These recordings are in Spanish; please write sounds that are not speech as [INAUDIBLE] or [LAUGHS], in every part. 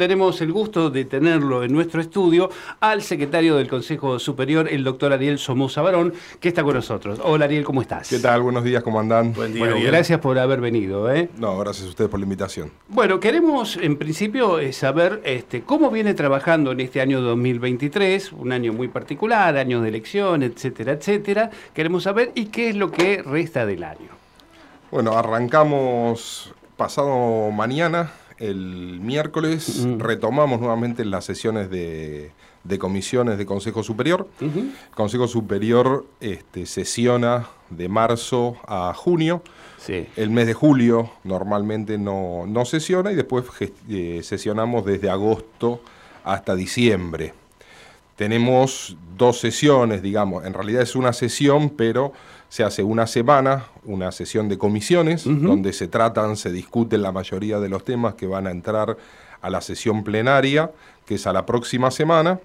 Tenemos el gusto de tenerlo en nuestro estudio al secretario del Consejo Superior, el doctor Ariel Somoza Barón, que está con nosotros. Hola Ariel, ¿cómo estás? ¿Qué tal? Buenos días, ¿cómo andan? Buen día. Bueno, gracias por haber venido. ¿eh? No, gracias a ustedes por la invitación. Bueno, queremos en principio eh, saber este, cómo viene trabajando en este año 2023, un año muy particular, año de elección, etcétera, etcétera. Queremos saber y qué es lo que resta del año. Bueno, arrancamos pasado mañana el miércoles retomamos nuevamente las sesiones de, comisiones de Consejo Superior. Consejo Superior este, sesiona de marzo a junio. El mes de julio normalmente no, sesiona y después eh, sesionamos desde agosto hasta diciembre. Tenemos dos sesiones, digamos, en realidad es una sesión, pero se hace una semana, una sesión de comisiones, donde se tratan, se discuten la mayoría de los temas que van a entrar a la sesión plenaria, que es a la próxima semana.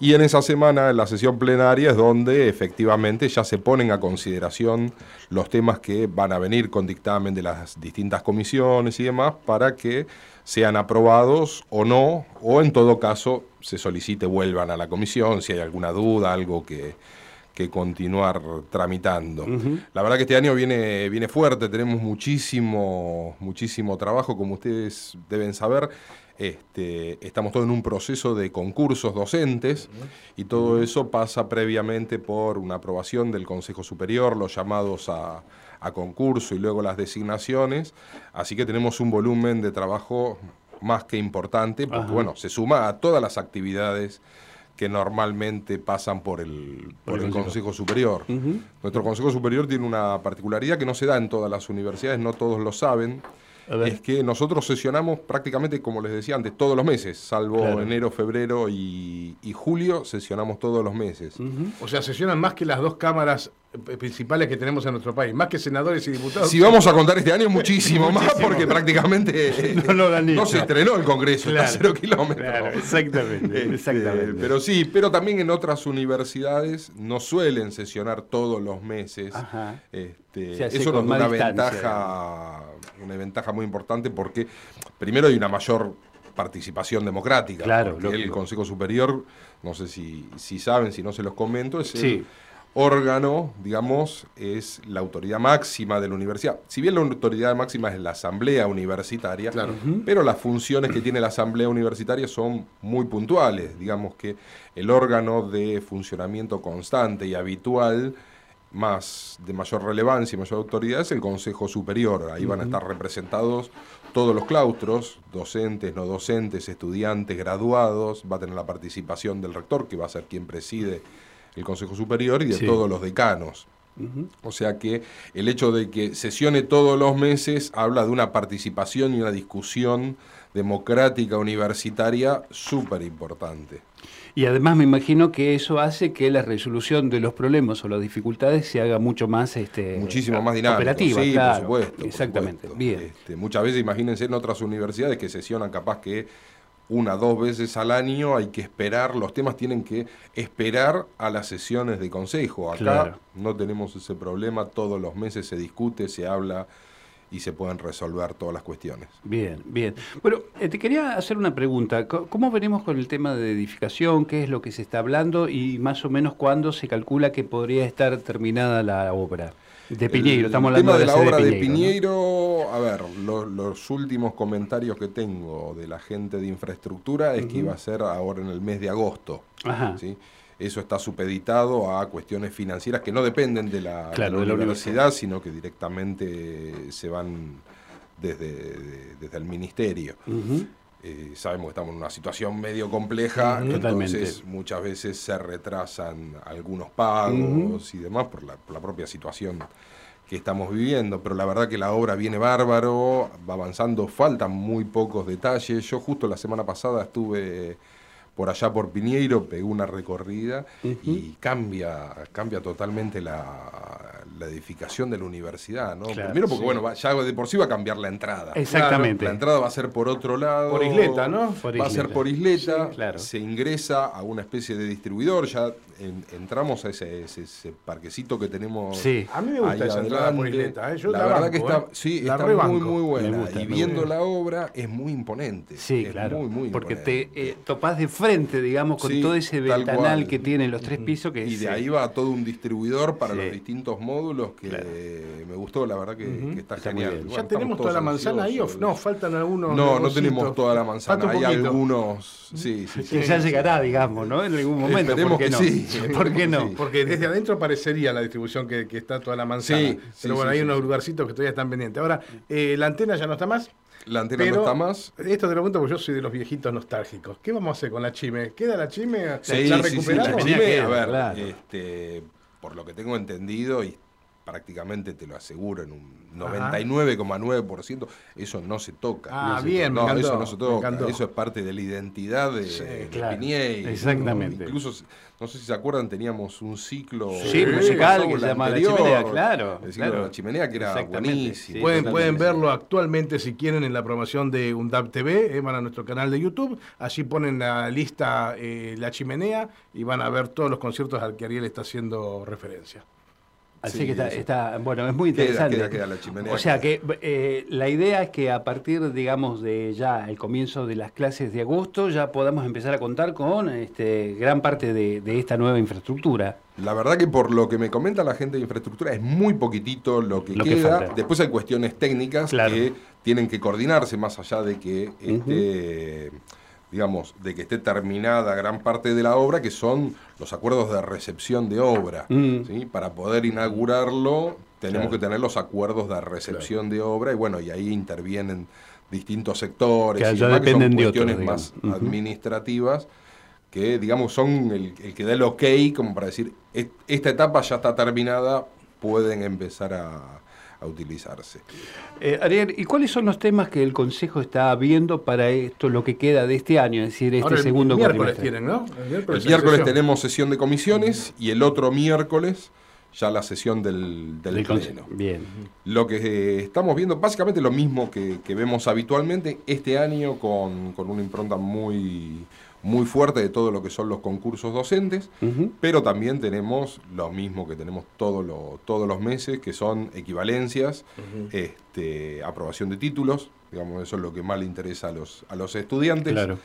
Y en esa semana, en la sesión plenaria, es donde efectivamente ya se ponen a consideración los temas que van a venir con dictamen de las distintas comisiones y demás para que sean aprobados o no, o en todo caso se solicite vuelvan a la comisión si hay alguna duda, algo que, que continuar tramitando. La verdad que este año viene, viene fuerte, tenemos muchísimo, muchísimo trabajo, como ustedes deben saber. Este, estamos todos en un proceso de concursos docentes y todo eso pasa previamente por una aprobación del Consejo Superior, los llamados a, concurso y luego las designaciones. Así que tenemos un volumen de trabajo más que importante, porque bueno, se suma a todas las actividades que normalmente pasan por el, por el Consejo. Superior. Nuestro Consejo Superior tiene una particularidad que no se da en todas las universidades, no todos lo saben es que nosotros sesionamos prácticamente, como les decía antes, todos los meses, salvo enero, febrero y, julio, sesionamos todos los meses. O sea, sesionan más que las dos cámaras principales que tenemos en nuestro país, más que senadores y diputados. Si vamos a contar este año, muchísimo, [LAUGHS] más, porque prácticamente [LAUGHS] no, se estrenó el Congreso, a cero kilómetros. exactamente, este, exactamente. Pero sí, pero también en otras universidades no suelen sesionar todos los meses. Este, eso nos da una ventaja una ventaja muy importante porque primero hay una mayor participación democrática. Claro, el Consejo Superior, no sé si, si saben, si no se los comento, es el órgano, digamos, es la autoridad máxima de la universidad. Si bien la autoridad máxima es la asamblea universitaria, pero las funciones que tiene la asamblea universitaria son muy puntuales. Digamos que el órgano de funcionamiento constante y habitual más de mayor relevancia y mayor autoridad es el Consejo Superior. Ahí van a estar representados todos los claustros, docentes, no docentes, estudiantes, graduados. Va a tener la participación del rector, que va a ser quien preside el Consejo Superior, y de todos los decanos. O sea que el hecho de que sesione todos los meses habla de una participación y una discusión democrática universitaria súper importante. Y además me imagino que eso hace que la resolución de los problemas o las dificultades se haga mucho más este, muchísimo más dinámica. Operativa, sí, por supuesto. Exactamente. Bien. Este, muchas veces imagínense en otras universidades que sesionan capaz que una, dos veces al año hay que esperar, los temas tienen que esperar a las sesiones de consejo. Acá no tenemos ese problema, todos los meses se discute, se habla y se pueden resolver todas las cuestiones. Bien, bien. Bueno, eh, te quería hacer una pregunta. ¿Cómo venimos con el tema de edificación? ¿Qué es lo que se está hablando? Y más o menos cuándo se calcula que podría estar terminada la obra. De Piñeiro, estamos hablando tema de, la obra de Piñeiro. a ver, los últimos comentarios que tengo de la gente de infraestructura es que iba a ser ahora en el mes de agosto. Ajá. ¿sí? eso está supeditado a cuestiones financieras que no dependen de la, universidad, sino que directamente se van desde, desde el ministerio. Eh, sabemos que estamos en una situación medio compleja, entonces muchas veces se retrasan algunos pagos y demás por la, por la propia situación que estamos viviendo, pero la verdad que la obra viene bárbaro, va avanzando, faltan muy pocos detalles. Yo justo la semana pasada estuve por allá por Piñeiro, pegó una recorrida y cambia, cambia totalmente la, la edificación de la universidad, ¿no? Claro, Primero porque, sí. bueno, va- ya de por sí va a cambiar la entrada. Exactamente. La entrada va a ser por otro lado. Por isleta, ¿no? Por va a ser isleta. por isleta. Sí, claro. Se ingresa a una especie de distribuidor. Ya en- entramos a ese, ese- ese parquecito que tenemos. Sí. A mí me gusta esa entrada por isleta, ¿eh? Yo la, la verdad banco, que está, ¿eh? sí, La está muy, muy buena. Gusta, y viendo la obra es muy imponente. Sí, Es claro. muy, muy porque imponente. te eh, topás de frente, digamos, con Sí, todo ese ventanal que tiene los tres pisos. Que Y es, de ahí va todo un distribuidor para Sí. los distintos módulos que Claro. me gustó, la verdad que, que está, Está muy genial. Bueno, ¿Ya tenemos toda la manzana ahí o no? Faltan algunos. No, no tenemos toda la manzana. Hay algunos. Sí, sí, sí. que ya llegará, digamos, ¿no? En algún momento. Esperemos ¿por qué que no? sí. [LAUGHS] ¿Por qué no? Sí. Porque desde adentro parecería la distribución que, que está toda la manzana. Sí, sí, Pero bueno, sí, hay sí, unos lugarcitos que todavía están pendientes. Ahora, eh, la antena ya no está más. La antena pero no está más. Esto te lo pregunto porque yo soy de los viejitos nostálgicos. ¿Qué vamos a hacer con la chime? ¿Queda la chime? Sí, ¿La sí, sí, recuperamos? la Tenía chime, que- a ver, claro. este, por lo que tengo entendido y prácticamente te lo aseguro en un Ajá. 99,9%, eso no se toca. Ah, bien, me No, encantó, eso no se toca. Eso es parte de la identidad de, Sí. Exactamente. Incluso, no sé si se acuerdan, teníamos un ciclo Sí, musical que se llama La Chimenea, claro, El ciclo claro. de la chimenea que era buenísimo. sí, Pueden, pueden verlo actualmente si quieren en la promoción de UNDAP TV, eh, van a nuestro canal de YouTube, allí ponen la lista eh, La Chimenea y van a ver todos los conciertos al que Ariel está haciendo referencia. Así Sí, que está, está- bueno, es muy interesante. queda, queda la chimenea. O sea que eh, la idea es que a partir, digamos, de ya el comienzo de las clases de agosto, ya podamos empezar a contar con este, gran parte de, de esta nueva infraestructura. La verdad que por lo que me comenta la gente de infraestructura es muy poquitito lo que Lo queda. Después hay cuestiones técnicas Claro. que tienen que coordinarse más allá de que esté, digamos, de que esté terminada gran parte de la obra, que son los acuerdos de recepción de obra. Mm. ¿sí? Para poder inaugurarlo tenemos Claro. que tener los acuerdos de recepción de obra y bueno, y ahí intervienen distintos sectores Que y demás, que son dependen de otros, cuestiones más administrativas que digamos son el, el que da el ok como para decir "Es- esta etapa ya está terminada pueden empezar a, a utilizarse Eh, Ariel, ¿y cuáles son los temas que el Consejo está viendo para esto, lo que queda de este año, es decir, este Ahora el segundo miércoles tienen, ¿no? El miércoles, el tenemos sesión de comisiones y el otro miércoles ya la sesión del, del Del pleno Consejo. Bien. Lo que eh, estamos viendo, básicamente lo mismo que, que vemos habitualmente, este año con, con una impronta muy, muy fuerte de todo lo que son los concursos docentes, pero también tenemos lo mismo que tenemos todo lo- todos los meses, que son equivalencias, este, aprobación de títulos, digamos, eso es lo que más le interesa a los, a los estudiantes. Claro.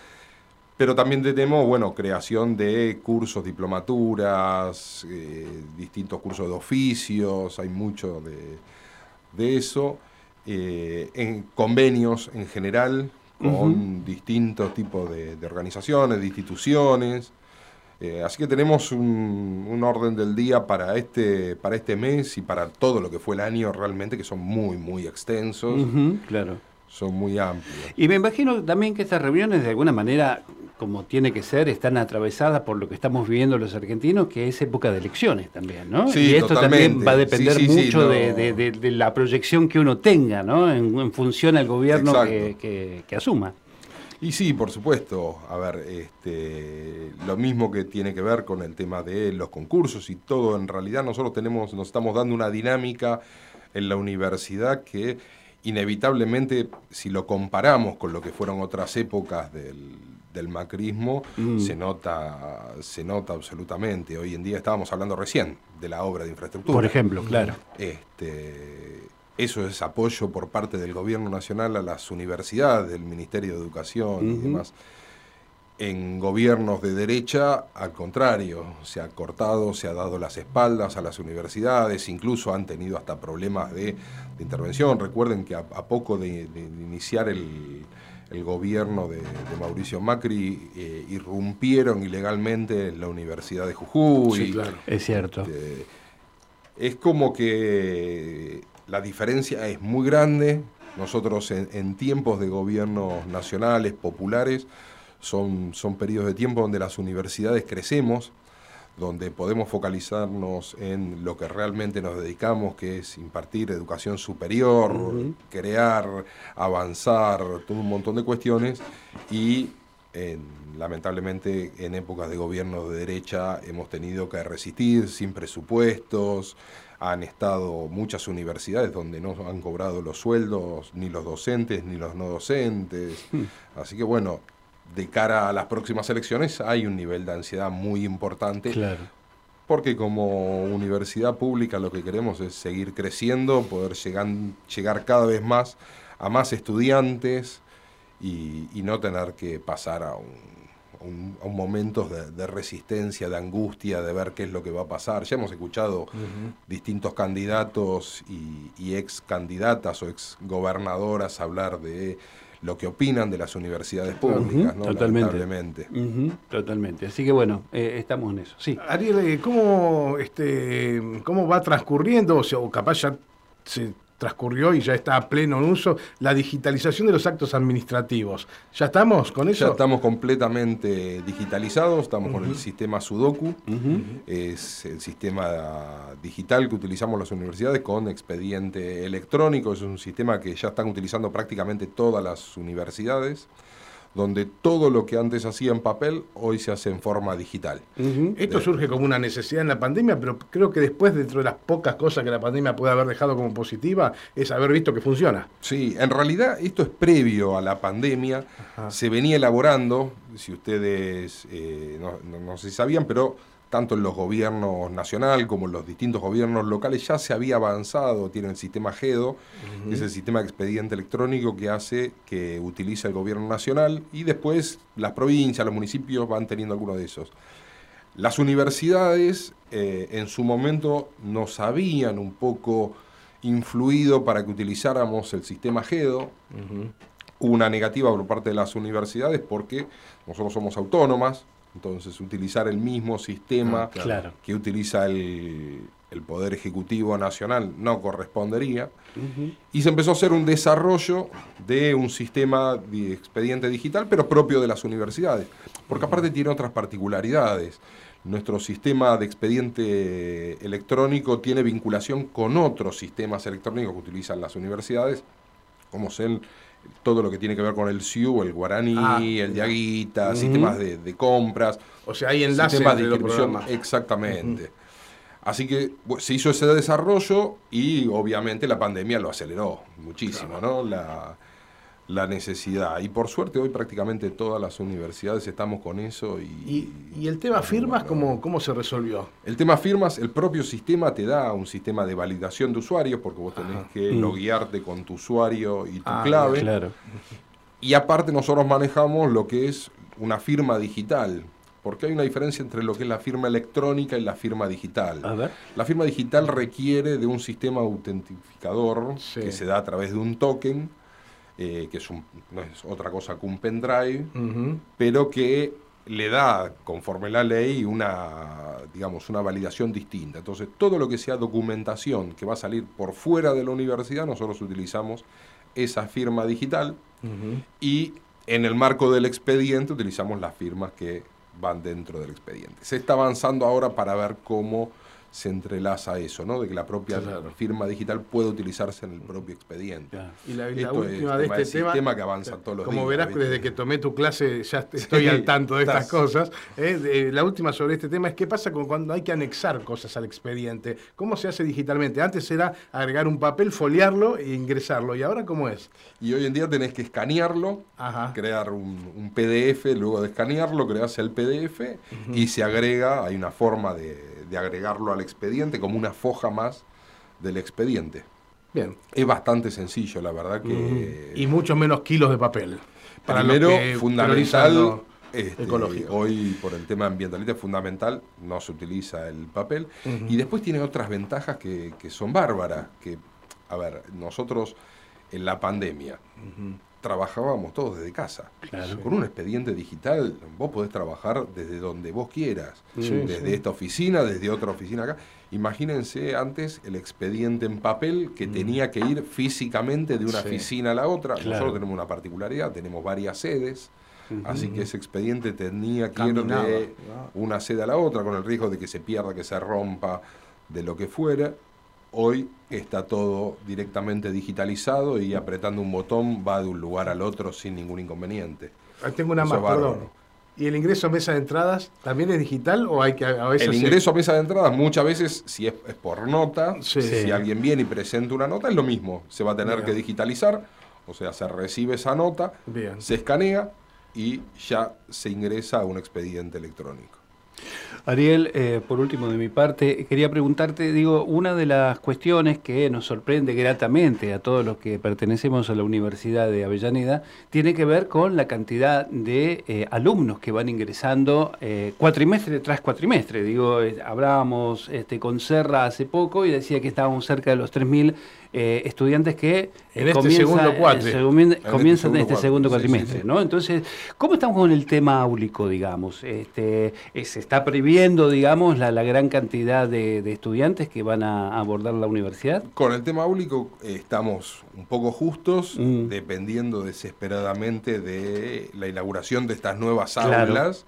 Pero también tenemos, bueno, creación de cursos, diplomaturas, eh, distintos cursos de oficios, hay mucho de, de eso. eh, en convenios en general con distintos tipos de, de organizaciones, de instituciones. Eh, así que tenemos un, un orden del día para este, para este mes y para todo lo que fue el año realmente, que son muy, muy extensos, claro. son muy amplios. Y me imagino también que estas reuniones de alguna manera, como tiene que ser, están atravesadas por lo que estamos viviendo los argentinos, que es época de elecciones también, ¿no? Sí, y esto totalmente. también va a depender Sí, sí, sí, mucho no. de, de- de- de la proyección que uno tenga, ¿no? En, en función al gobierno que- que asuma. Y sí, por supuesto. A ver, este, lo mismo que tiene que ver con el tema de los concursos y todo. En realidad nosotros tenemos, nos estamos dando una dinámica en la universidad que inevitablemente, si lo comparamos con lo que fueron otras épocas del, del macrismo, Mm. se nota, se nota absolutamente. Hoy en día estábamos hablando recién de la obra de infraestructura. Por ejemplo, claro. Este, eso es apoyo por parte del gobierno nacional a las universidades, del Ministerio de Educación y demás. En gobiernos de derecha, al contrario, se ha cortado, se ha dado las espaldas a las universidades, incluso han tenido hasta problemas de, de intervención. Recuerden que a, a poco de, de iniciar el, el gobierno de, de Mauricio Macri, eh, irrumpieron ilegalmente en la Universidad de Jujuy. Sí, claro. Es cierto. Este, es como que la diferencia es muy grande. Nosotros en, en tiempos de gobiernos nacionales, populares, son, son periodos de tiempo donde las universidades crecemos, donde podemos focalizarnos en lo que realmente nos dedicamos, que es impartir educación superior, crear, avanzar, todo un montón de cuestiones, y en- lamentablemente en épocas de gobierno de derecha hemos tenido que resistir sin presupuestos, han estado muchas universidades donde no han cobrado los sueldos, ni los docentes, ni los no docentes. Hmm. Así que bueno, de cara a las próximas elecciones hay un nivel de ansiedad muy importante. Claro. Porque como universidad pública lo que queremos es seguir creciendo, poder llegar, llegar cada vez más a más estudiantes y, no tener que pasar a un un, momentos de, resistencia, de angustia, de ver qué es lo que va a pasar. Ya hemos escuchado distintos candidatos y, ex candidatas o ex gobernadoras hablar de lo que opinan de las universidades públicas, ¿no? Totalmente. Totalmente. Así que bueno, eh, estamos en eso. Sí. Ariel, eh, ¿cómo, este, ¿cómo va transcurriendo? O, sea, o capaz ya se transcurrió y ya está a pleno en uso, la digitalización de los actos administrativos. ¿Ya estamos con eso? Ya estamos completamente digitalizados, estamos con el sistema Sudoku, es el sistema digital que utilizamos las universidades con expediente electrónico, es un sistema que ya están utilizando prácticamente todas las universidades donde todo lo que antes hacía en papel hoy se hace en forma digital. Esto surge como una necesidad en la pandemia, pero creo que después, dentro de las pocas cosas que la pandemia puede haber dejado como positiva, es haber visto que funciona. Sí, en realidad esto es previo a la pandemia, se venía elaborando, si ustedes eh, no sé si sabían, pero tanto en los gobiernos nacional como en los distintos gobiernos locales, ya se había avanzado, tiene el sistema GEDO, que es el sistema de expediente electrónico que hace, que utiliza el gobierno nacional, y después las provincias, los municipios van teniendo algunos de esos. Las universidades eh, en su momento nos habían un poco influido para que utilizáramos el sistema GEDO. Hubo una negativa por parte de las universidades porque nosotros somos autónomas, entonces, utilizar el mismo sistema ah, que utiliza el, Poder Ejecutivo Nacional no correspondería. Y se empezó a hacer un desarrollo de un sistema de expediente digital, pero propio de las universidades. Porque aparte tiene otras particularidades. Nuestro sistema de expediente electrónico tiene vinculación con otros sistemas electrónicos que utilizan las universidades, como son todo lo que tiene que ver con el SIU, el Guaraní, ah, el Diaguita, sistemas de, compras. O sea, hay enlaces sistemas de inscripción. Exactamente. Así que se hizo ese desarrollo y obviamente la pandemia lo aceleró muchísimo, ¿no? La, la necesidad. Y por suerte hoy prácticamente todas las universidades estamos con eso. ¿Y, ¿Y, el tema firmas cómo, cómo se resolvió? El tema firmas, el propio sistema te da un sistema de validación de usuarios porque vos tenés que mm. loguearte con tu usuario y tu ah, clave. Claro. Y aparte nosotros manejamos lo que es una firma digital. Porque hay una diferencia entre lo que es la firma electrónica y la firma digital. A ver. La firma digital requiere de un sistema autentificador que se da a través de un token eh, que es no es otra cosa que un pendrive, pero que le da, conforme la ley, una, digamos, una validación distinta. Entonces, todo lo que sea documentación que va a salir por fuera de la universidad, nosotros utilizamos esa firma digital y en el marco del expediente utilizamos las firmas que van dentro del expediente. Se está avanzando ahora para ver cómo se entrelaza eso, ¿no? De que la propia firma digital puede utilizarse en el propio expediente. Y la, última de este tema, que avanza todos los como verás, desde que tomé tu clase ya estoy al tanto de estas cosas. ¿eh? la última sobre este tema es qué pasa con cuando hay que anexar cosas al expediente. ¿Cómo se hace digitalmente? Antes era agregar un papel, foliarlo e ingresarlo. ¿Y ahora cómo es? Y hoy en día tenés que escanearlo, crear un, PDF, luego de escanearlo, creas el PDF y se agrega, hay una forma de de agregarlo al expediente como una foja más del expediente. Bien. Es bastante sencillo, la verdad que... Y mucho menos kilos de papel. Primero, fundamental, este, hoy por el tema ambientalista es fundamental, no se utiliza el papel. Y después tiene otras ventajas que, son bárbaras, que, a ver, nosotros en la pandemia trabajábamos todos desde casa. Con un expediente digital vos podés trabajar desde donde vos quieras, desde esta oficina, desde otra oficina acá. Imagínense antes el expediente en papel que mm. tenía que ir físicamente de una oficina a la otra. Nosotros tenemos una particularidad, tenemos varias sedes. Así que ese expediente tenía que ir de una sede a la otra, con el riesgo de que se pierda, que se rompa, de lo que fuera. Hoy está todo directamente digitalizado y apretando un botón va de un lugar al otro sin ningún inconveniente. tengo una más, perdón. ¿Y el ingreso a mesa de entradas también es digital o hay que a veces El ingreso a mesa de entradas muchas veces, si es, por nota, si alguien viene y presenta una nota, es lo mismo. Se va a tener que digitalizar, o sea, se recibe esa nota, se escanea y ya se ingresa a un expediente electrónico. Ariel, eh, por último de mi parte, quería preguntarte, digo, una de las cuestiones que nos sorprende gratamente a todos los que pertenecemos a la Universidad de Avellaneda, tiene que ver con la cantidad de eh, alumnos que van ingresando eh, cuatrimestre tras cuatrimestre. Digo, hablábamos este, con Serra hace poco y decía que estábamos cerca de los 3.000 eh, estudiantes que en este segundo comienzan en este segundo cuatrimestre, ¿no? Entonces, ¿cómo estamos con el tema áulico, digamos? Este, ¿Se está previendo, digamos, la, gran cantidad de, estudiantes que van a abordar la universidad? Con el tema áulico eh, estamos un poco justos, mm. dependiendo desesperadamente de la inauguración de estas nuevas aulas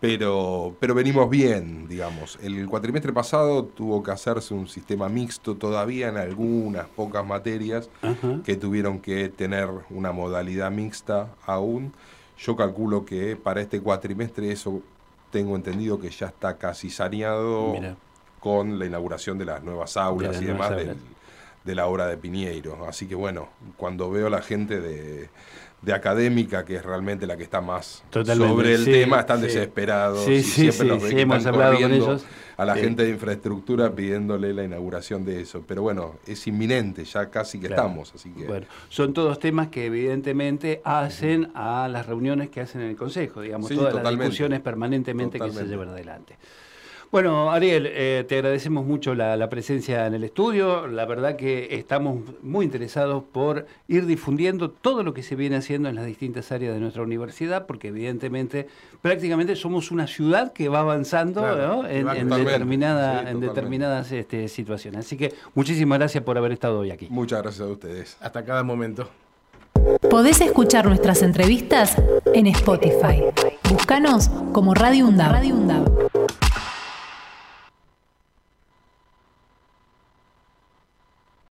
pero, pero venimos bien, digamos. El cuatrimestre pasado tuvo que hacerse un sistema mixto todavía en algunas pocas materias que tuvieron que tener una modalidad mixta aún. Yo calculo que para este cuatrimestre eso tengo entendido que ya está casi saneado con la inauguración de las nuevas aulas y demás de la obra de Piñeiro. Así que bueno, cuando veo a la gente de de académica, que es realmente la que está más sobre el tema, están desesperados. Sí, sí, siempre hemos hablado con ellos. A la gente de infraestructura pidiéndole la inauguración de eso. Pero bueno, es inminente, ya casi que estamos. Así que... Bueno, son todos temas que evidentemente hacen a las reuniones que hacen en el Consejo, digamos, todas las discusiones permanentemente que se llevan adelante. Bueno, Ariel, eh, te agradecemos mucho la, presencia en el estudio. La verdad que estamos muy interesados por ir difundiendo todo lo que se viene haciendo en las distintas áreas de nuestra universidad, porque evidentemente prácticamente somos una ciudad que va avanzando en, determinada, en determinadas este, situaciones. Así que muchísimas gracias por haber estado hoy aquí. Muchas gracias a ustedes. Hasta cada momento. Podés escuchar nuestras entrevistas en Spotify. Búscanos como Radio UNDAV.